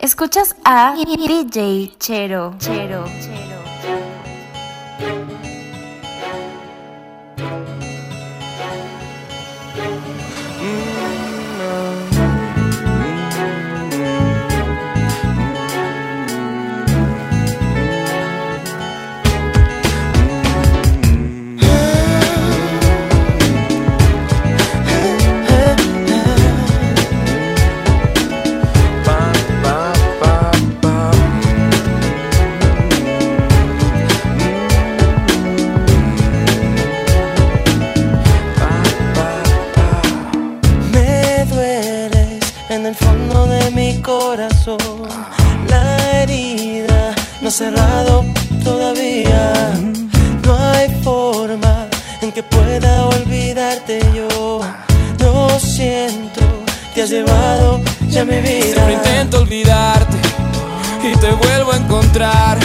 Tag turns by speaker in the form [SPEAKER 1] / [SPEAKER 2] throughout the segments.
[SPEAKER 1] Escuchas a DJ Chero. Chero. Chero.
[SPEAKER 2] Lo siento, te has llevado ya mi vida.
[SPEAKER 3] Siempre intento olvidarte y te vuelvo a encontrar.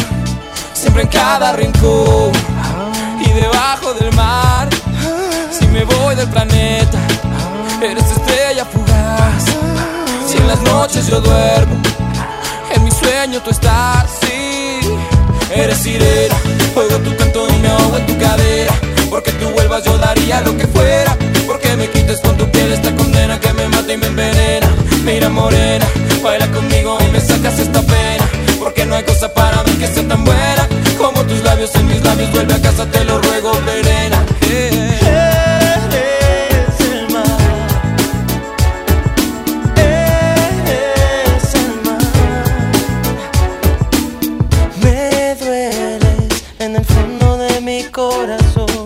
[SPEAKER 3] Siempre en cada rincón y debajo del mar. Si me voy del planeta, eres estrella fugaz. Si en las noches yo duermo, en mi sueño tú estás. Sí, eres sirena, oigo tu canto y me ahogo en tu cadera. Porque tú vuelvas yo daría lo que fuera. Me quites con tu piel esta condena que me mata y me envenena. Mira morena, baila conmigo y me sacas esta pena. Porque no hay cosa para mí que sea tan buena como tus labios en mis labios. Vuelve a casa, te lo ruego, verena.
[SPEAKER 2] Eres el mar. Me dueles en el fondo de mi corazón.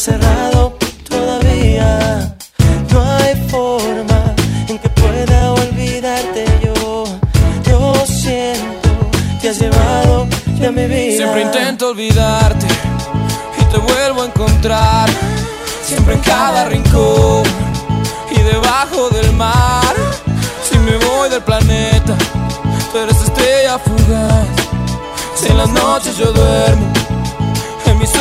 [SPEAKER 2] Cerrado todavía. No hay forma en que pueda olvidarte yo. Yo siento, te has llevado ya mi vida.
[SPEAKER 3] Siempre intento olvidarte y te vuelvo a encontrar. Siempre en cada rincón y debajo del mar. Si me voy del planeta, tú eres estrella fugaz. Si en las noches yo duermo,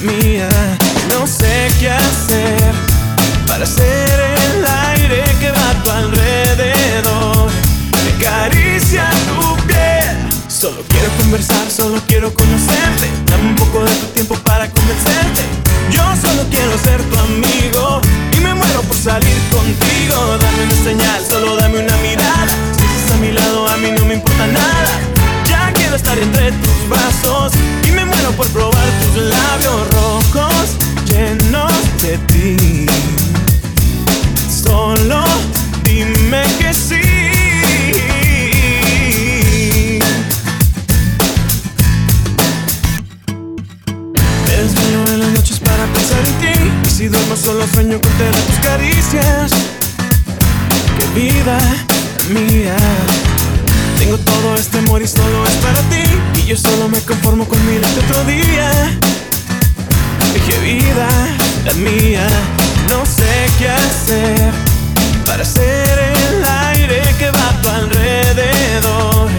[SPEAKER 4] Mía. No sé qué hacer para ser el aire que va a tu alrededor. Me acaricia tu piel. Solo quiero conversar, solo quiero conocerte. Dame un poco de tu tiempo para convencerte. Yo solo quiero ser tu amigo y me muero por salir contigo. Dame una señal, solo dame una mirada. Si estás a mi lado, a mí no me importa nada. Ya quiero estar entre tus brazos por probar tus labios rojos llenos de ti. Solo dime que sí. Desvelo en las noches para pensar en ti. Y si duermo solo sueño con tener tus caricias. Qué vida mía. Tengo todo este amor y solo es para ti. Yo solo me conformo con mirarte otro día. Qué vida la mía, no sé qué hacer para ser el aire que va a tu alrededor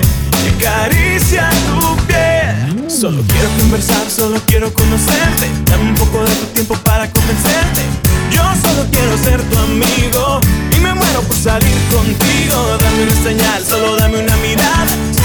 [SPEAKER 4] y acaricia tu piel. Solo quiero conversar, solo quiero conocerte. Dame un poco de tu tiempo para convencerte. Yo solo quiero ser tu amigo y me muero por salir contigo. Dame una señal, solo dame una mirada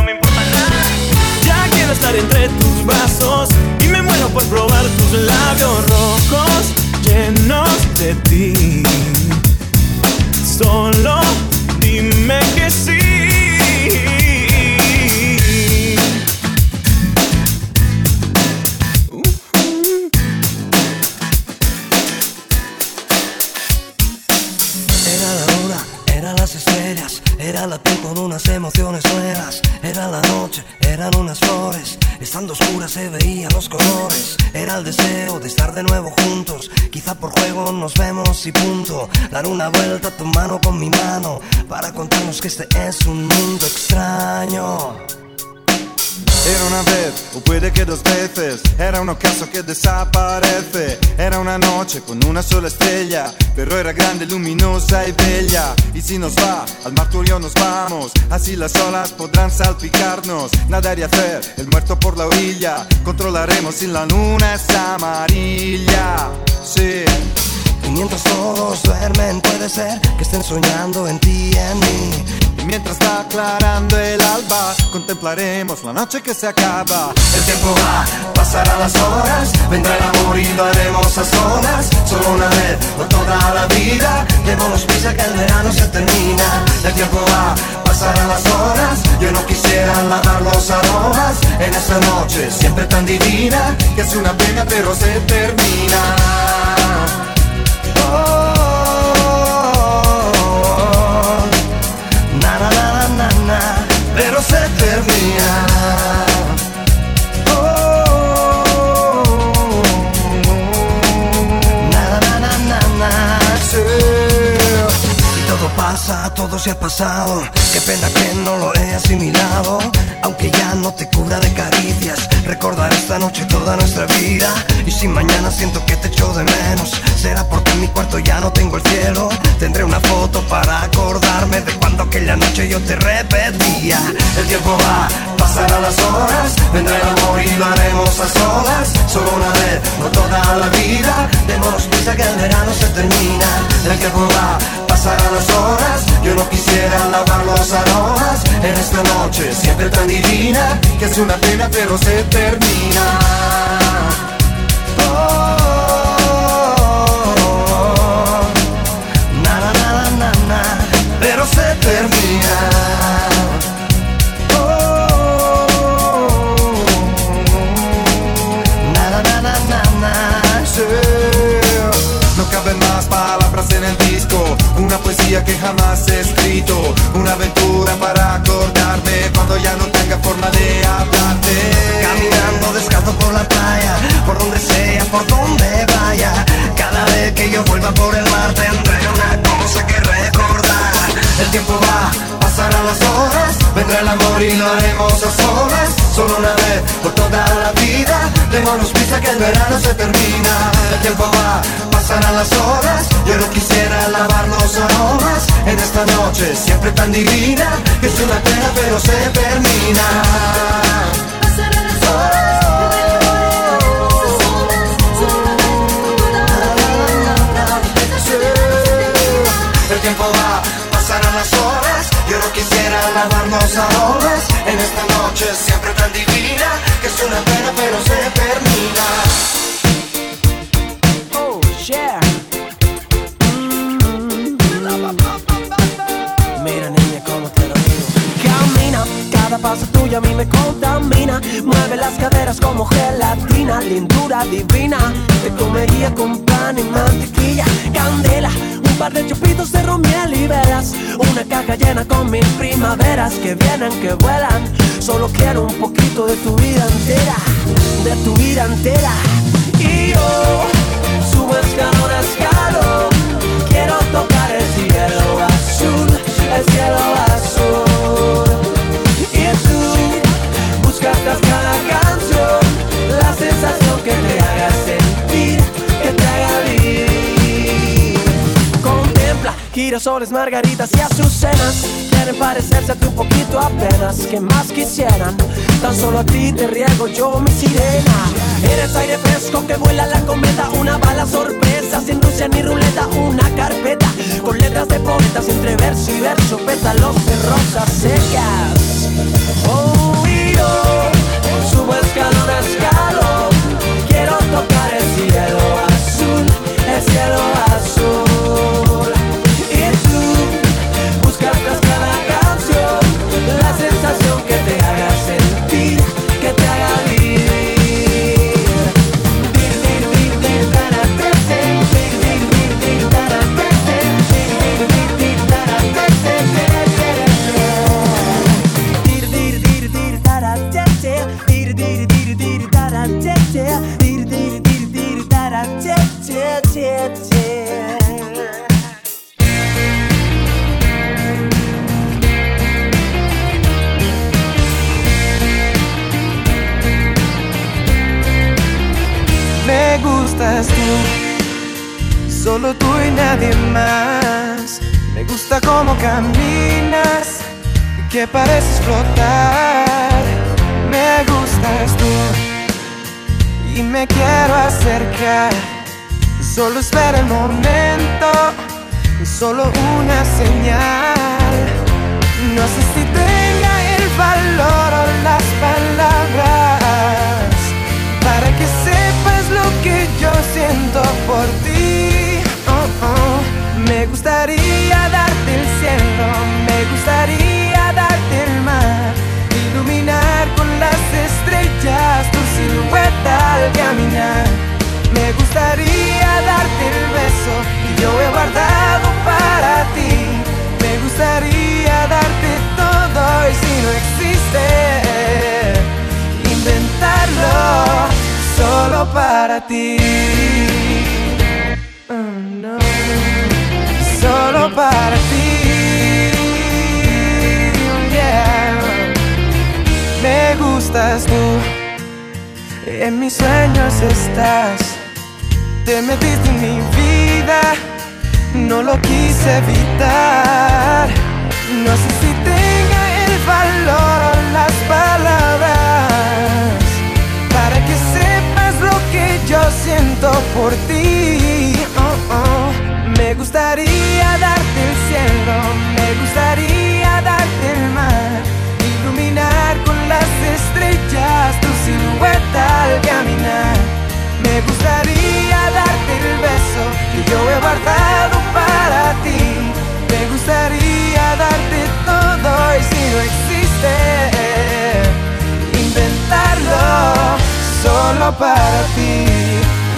[SPEAKER 4] entre tus brazos y me muero por probar tus labios rojos llenos de ti. Solo dime que sí.
[SPEAKER 5] Y punto. Dar una vuelta a tu mano con mi mano, para contarnos que este es un mundo extraño.
[SPEAKER 6] Era una vez, o puede que dos veces, era un ocaso que desaparece. Era una noche con una sola estrella, pero era grande, luminosa y bella. Y si nos va, al mar tú y yo nos vamos, así las olas podrán salpicarnos. Nadar y hacer el muerto por la orilla, controlaremos si la luna es amarilla. Sí.
[SPEAKER 5] Mientras todos duermen, puede ser que estén soñando en ti y en mí.
[SPEAKER 6] Y mientras va aclarando el alba, contemplaremos la noche que se acaba.
[SPEAKER 5] El tiempo va, pasarán las horas, vendrá el amor y lo haremos a solas. Solo una vez, no toda la vida, démonos prisa que el verano se termina. El tiempo va, pasarán las horas, yo no quisiera lavar los aromas en esta noche siempre tan divina,
[SPEAKER 6] Que es una pena pero se termina.
[SPEAKER 5] Pero se termina. Todo pasa, todo se ha pasado. Qué pena que no lo he asimilado. Aunque ya no te cubra de caricias, recordar esta noche toda nuestra vida. Y si mañana siento que te echo de menos, será porque en mi cuarto ya no tengo el cielo. Tendré una foto para acordarme de cuando aquella noche yo te repetía. El tiempo va, pasarán las horas, vendrá el amor y lo haremos a solas. Solo una vez, no toda la vida. Démonos prisa que el verano se termina. El tiempo va, pasarán las horas. Yo no quisiera lavar los aromas en esta noche siempre tan divina
[SPEAKER 6] Que es una pena pero se termina. Poesía que jamás he escrito, una aventura para acordarme cuando ya no tenga forma de hablarte.
[SPEAKER 5] Caminando descalzo por la playa, por donde sea, por donde vaya. Cada vez que yo vuelva por el mar tendré una cosa que recordar. El tiempo va, pasarán las horas, vendrá el amor y lo haremos a solas. Solo una vez por toda la vida, démonos prisa que el verano se termina. El tiempo va, pasarán las horas, yo no quisiera lavar los aromas en esta noche siempre tan divina, que es una pena pero se termina. En esta noche siempre tan divina, que es una pena pero se termina.
[SPEAKER 2] Oh, yeah. Mira, niña, cómo te lo digo. Camina, cada paso tuyo a mí me contamina. Mueve las caderas como gelatina, lindura divina. Te comería con pan y mantequilla, candela. Un par de chupitos de velas. Una caja llena con mil primaveras que vienen, que vuelan. Solo quiero un poquito de tu vida entera, de tu vida entera. Y yo subo escalón a escalón. Quiero tocar el cielo azul, el cielo azul. Girasoles, margaritas y azucenas quieren parecerse a ti un poquito apenas que más quisieran tan solo a ti te riego yo mi sirena. Eres aire fresco que vuela la cometa una bala sorpresa sin Rusia ni ruleta una carpeta con letras de poetas entre verso y verso pétalos de rosas secas. Oh yo subo escalón a escalón quiero tocar el cielo azul el cielo azul que
[SPEAKER 7] pareces flotar. Me gustas tú y me quiero acercar. Solo espera el momento, solo una señal. No sé si tenga el valor o las palabras para que sepas lo que yo siento por ti. Para ti. Oh, no. Solo para ti. Me gustas tú, en mis sueños estás. Te metiste en mi vida, no lo quise evitar. No sé si tenga el valor o las palabras para ti.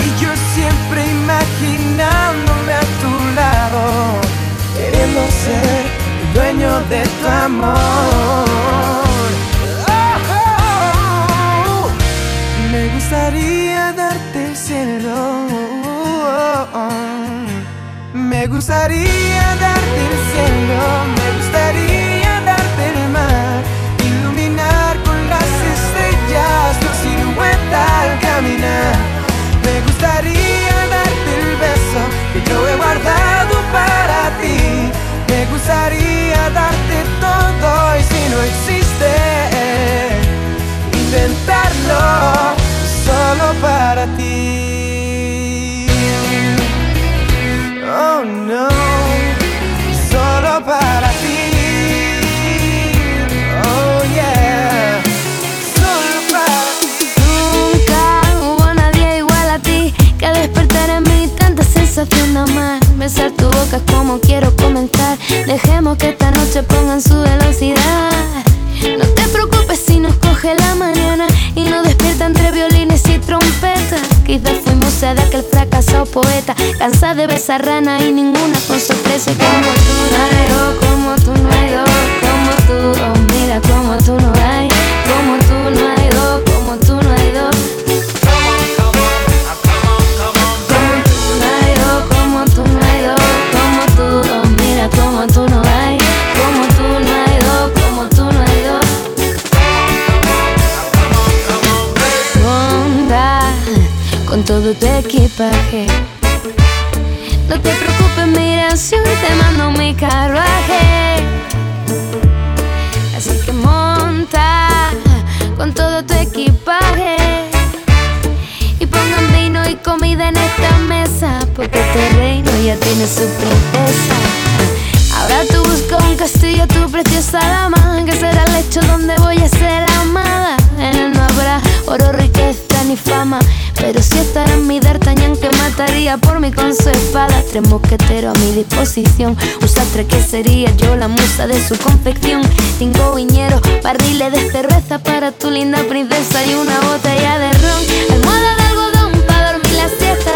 [SPEAKER 7] Y yo siempre imaginándome a tu lado, queriendo ser dueño de tu amor. Me gustaría darte el cielo. Me gustaría darte el cielo, me
[SPEAKER 8] cansada de besar rana y ninguna con sorpresa. Como tú no como tú no hay dos, como tú, oh mira como tú no hay, como tú no hay dos, como tú no hay dos. Como tú no hay dos, como tú oh mira como tú no hay, como tú no hay dos, como tú no hay dos. Monta con todo tu equipaje. No te preocupes, mira, canción y te mando mi carruaje. Así que monta con todo tu equipaje y pongan vino y comida en esta mesa, porque este reino ya tiene su princesa. Ahora tú buscas un castillo, tu preciosa dama, que será el lecho donde voy a ser amada. En él no habrá oro, mí con su espada. Tres mosqueteros a mi disposición, un sastre que sería yo la musa de su confección. Cinco viñeros, barriles de cerveza para tu linda princesa y una botella de ron. Almohada de algodón para dormir la siesta.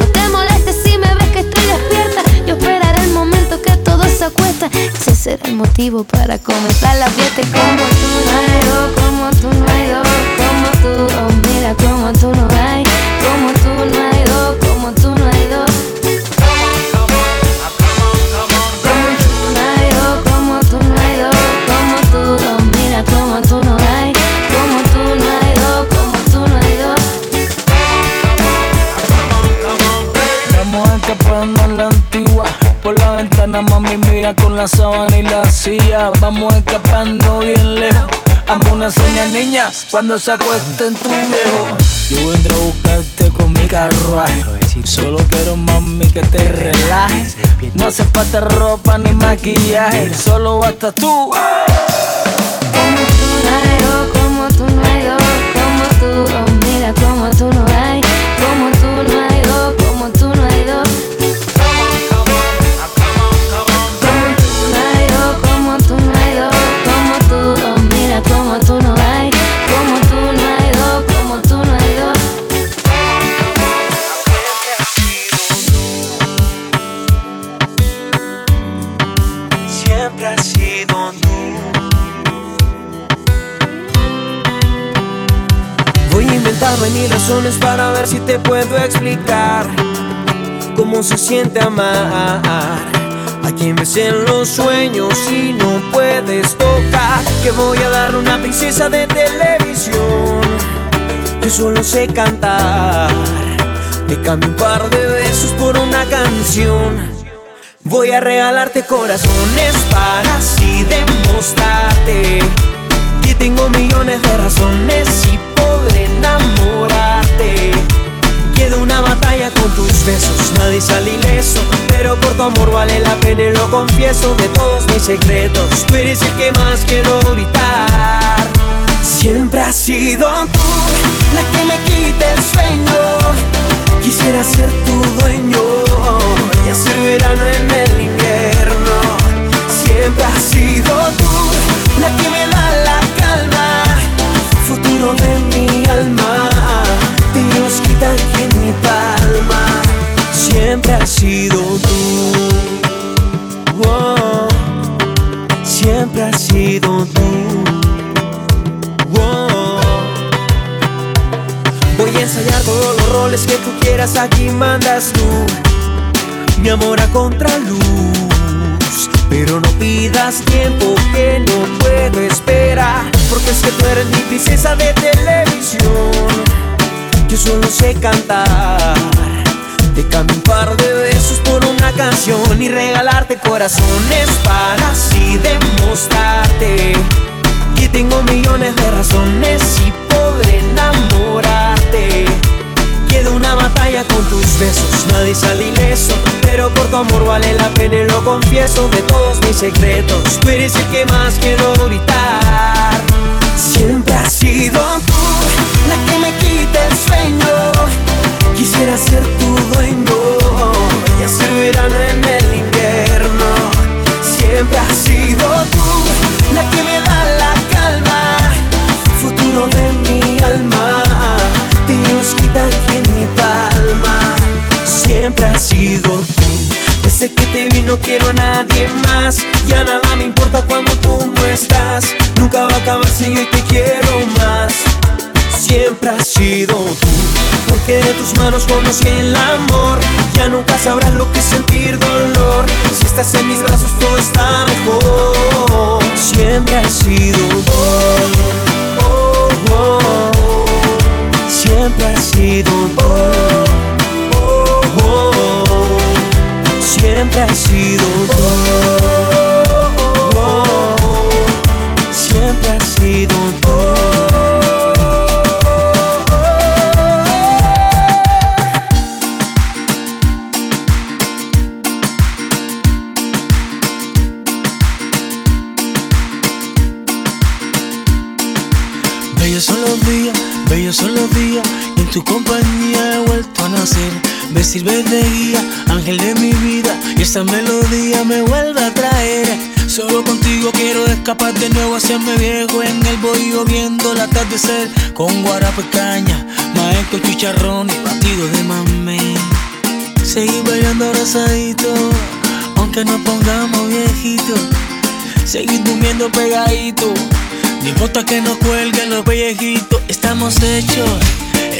[SPEAKER 8] No te molestes si me ves que estoy despierta. Yo esperaré el momento que todo se acuesta. Ese será el motivo para comenzar la fiesta. Como tú no hay dos, como tú no hay dos, como tú, oh mira como tú no hay, como tú
[SPEAKER 9] con la sábana y la silla. Vamos escapando bien lejos. Amo una seña niña cuando se acuesta en tu viejo. Yo vendré a buscarte con mi carruaje. Solo quiero, mami, que te relajes. No hace falta ropa ni maquillaje. Solo basta tú
[SPEAKER 2] razones para ver si te puedo explicar cómo se siente amar. A quien ves en los sueños y no puedes tocar. Que voy a darle una princesa de televisión. Que solo sé cantar. Te cambio un par de besos por una canción. Voy a regalarte corazones para así demostrarte que tengo millones de razones y enamorarte. Queda una batalla con tus besos, nadie sale ileso, pero por tu amor vale la pena lo confieso de todos mis secretos. Tú eres el que más quiero gritar. Siempre has sido tú la que me quita el sueño. Quisiera ser tu dueño y hacer verano en el invierno. Siempre has sido tú la que me da la calma, futuro de mi alma. Contraluz. Pero no pidas tiempo que no puedo esperar. Porque es que tú eres mi princesa de televisión. Yo solo sé cantar. Te cambio un par de besos por una canción y regalarte corazones para así demostrarte que tengo millones de razones y podré enamorarte. Queda una batalla con tus besos, nadie sale ileso, pero por tu amor vale la pena y lo confieso de todos mis secretos. Tú eres el que más quiero no quiero a nadie más. Ya nada me importa cuando tú no estás. Nunca va a acabar si yo te quiero más. Siempre has sido tú. Porque de tus manos conocí el amor. Ya nunca sabrás lo que sentir dolor. Si estás en mis brazos todo está mejor. Siempre has sido tú. Oh, oh, oh. Siempre has sido siempre has.
[SPEAKER 9] Esta melodía me vuelve a traer. Solo contigo quiero escapar de nuevo, hacerme viejo en el bohío viendo el atardecer. Con guarapo caña, maestro chicharrón y batido de mamé. Seguir bailando abrazadito, aunque nos pongamos viejitos. Seguir durmiendo pegadito. No importa que nos cuelguen los pellejitos, estamos hechos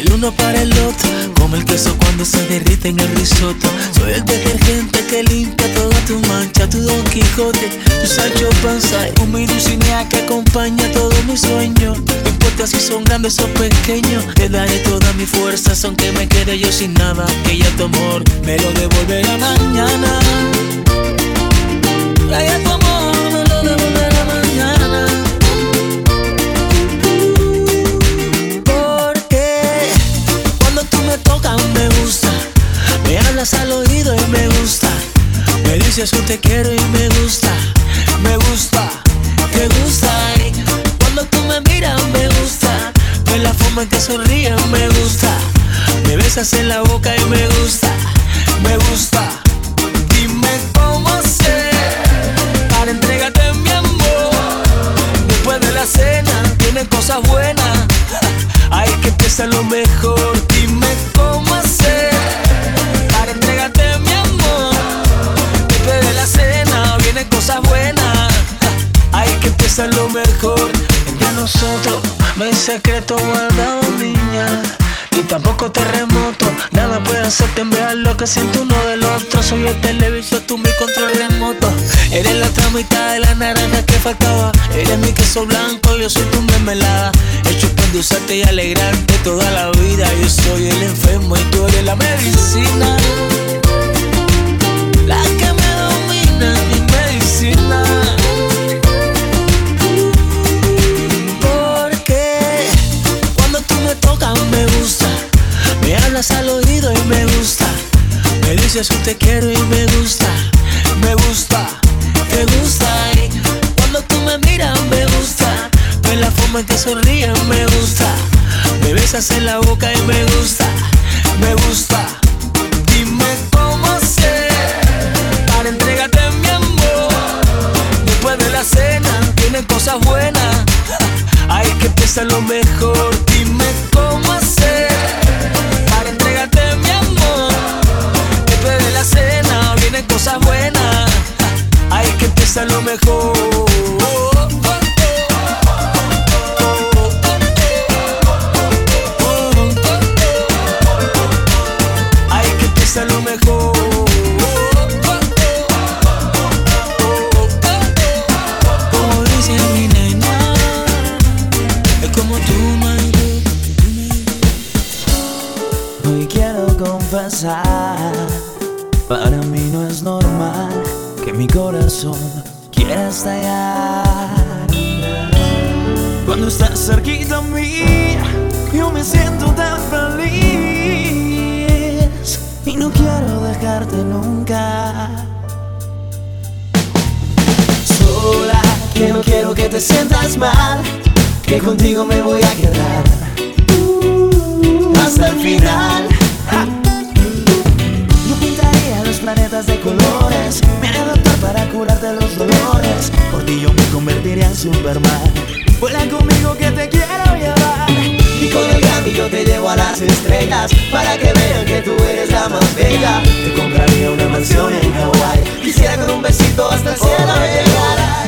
[SPEAKER 9] el uno para el otro, como el queso cuando se derrite en el risotto. Soy el detergente que limpia toda tu mancha, tu Don Quijote, tu Sancho Panza, un minucinea que acompaña todos mis sueños. No importa si son grandes o pequeños, te daré toda mi fuerza, aunque me quede yo sin nada, que ya tu amor me lo devolverá mañana. Ya tu amor hablas al oído y me gusta. Me dices que te quiero y me gusta. Me gusta, te gusta. Cuando tú me miras me gusta. De la forma en que sonríes me gusta. Me besas en la boca y me gusta. Me gusta. Dime cómo hacer para entregarte mi amor. Después de la cena tienen cosas buenas. Hay que empezar lo mejor. Que siento uno del otro. Soy el televisor, tú mi control remoto. Eres la otra mitad de la naranja que faltaba. Eres mi queso blanco, yo soy tu mermelada. Hecho para usarte y alegrarte toda la vida. Yo soy el enfermo y tú eres la medicina. La que me domina, mi medicina. Porque cuando tú me tocas me gusta. Me hablas al oído y me gusta. Me dices que te quiero y me gusta. Me gusta, te gusta. Y cuando tú me miras me gusta. De la forma en que sonríes me gusta. Me besas en la boca y me gusta.
[SPEAKER 10] Hoy quiero confesar, para mí no es normal que mi corazón quiera estallar. Cuando estás cerquita a mí, yo me siento tan feliz y no quiero dejarte nunca. Sola, que no quiero que te sientas mal, que contigo me voy a quedar hasta el final. Ja. Yo pintaría los planetas de colores, me haré doctor para curarte los dolores. Por ti yo me convertiría en Superman. Vuela conmigo que te quiero llevar. Y con el Gandhi yo te llevo a las estrellas para que vean que tú eres la más bella. Te compraría una mansión en Hawaii. Quisiera con un besito hasta el cielo llegar.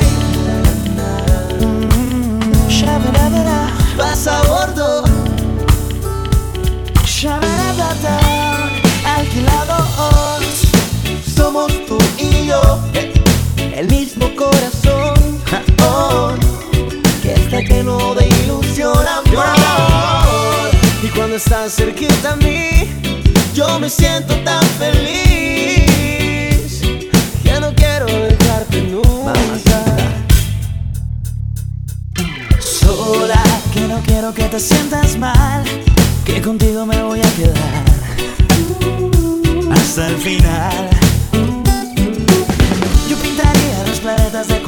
[SPEAKER 10] Cuando estás cerquita a mí Yo me siento tan feliz. Que no quiero dejarte nunca. Sola, que no quiero que te sientas mal, que contigo me voy a quedar. Hasta el final. Yo pintaría los planetas de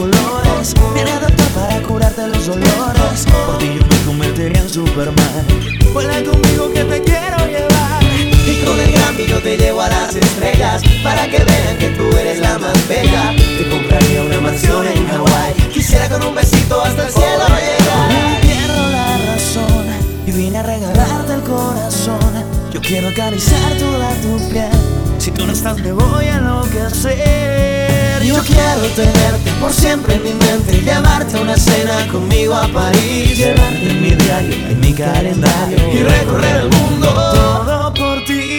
[SPEAKER 10] me haré doctor para curarte los dolores. Por ti yo me convertiría
[SPEAKER 4] convertiría en Superman. Vuela conmigo que te quiero llevar.
[SPEAKER 2] Y con el Grammy yo te llevo a las estrellas para que vean que tú eres la más bella. Te compraría una mansión en Hawái. Quisiera con un besito hasta el cielo llegar.
[SPEAKER 4] Pierdo la razón y vine a regalarte el corazón. Yo quiero acariciar toda tu piel. Si tú no estás me voy a enloquecer.
[SPEAKER 2] Yo quiero tenerte por siempre en mi mente Llevarte a una cena conmigo a París.
[SPEAKER 4] Llevarte en mi diario, en mi calendario
[SPEAKER 2] Y recorrer el mundo.
[SPEAKER 4] Todo por ti.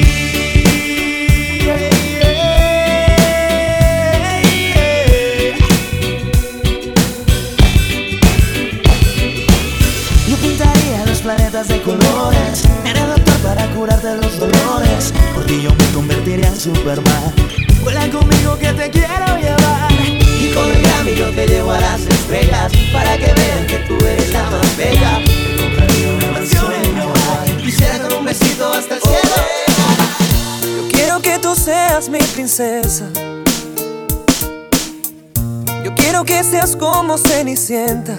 [SPEAKER 4] Yo pintaría los planetas de colores Era doctor para curarte los dolores. Por ti yo me convertiría en Superman. Vuela conmigo que te quiero
[SPEAKER 2] con el yo te llevo a las estrellas Para que vean que tú eres la más bella Te una mansión en Quisiera con un besito hasta el cielo
[SPEAKER 4] Yo quiero que tú seas mi princesa Yo quiero que seas como Cenicienta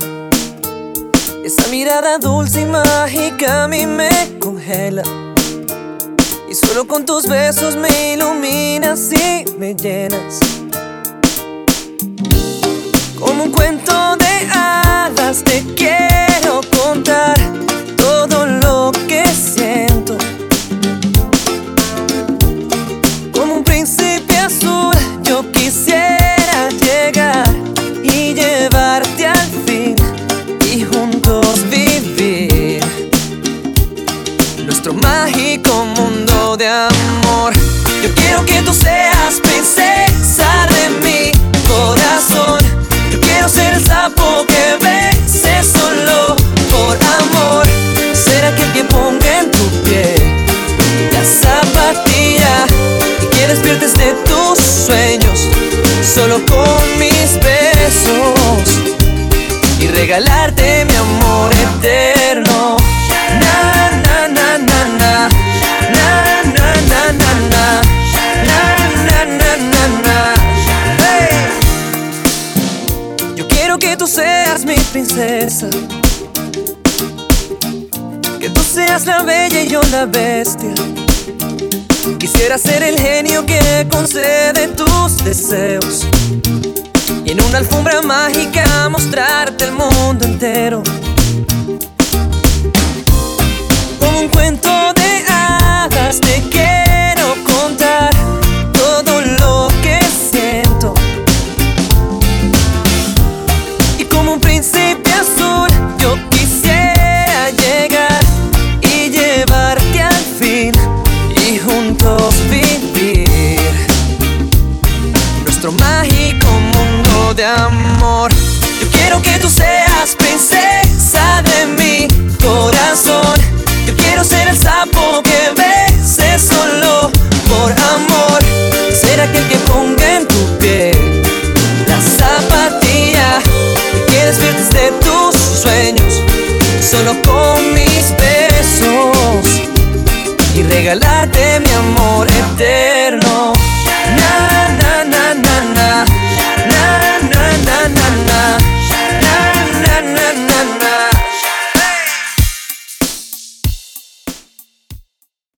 [SPEAKER 4] esa mirada dulce y mágica a mí me congela. Y solo con tus besos me iluminas y me llenas. Un cuento de hadas te quiero contar todo lo que siento. Como un príncipe azul yo quisiera llegar y llevarte al fin y juntos vivir nuestro mágico mundo de amor. Bestia. Quisiera ser el genio que concede tus deseos. Y en una alfombra mágica mostrarte el mundo entero. Como un cuento de hadas te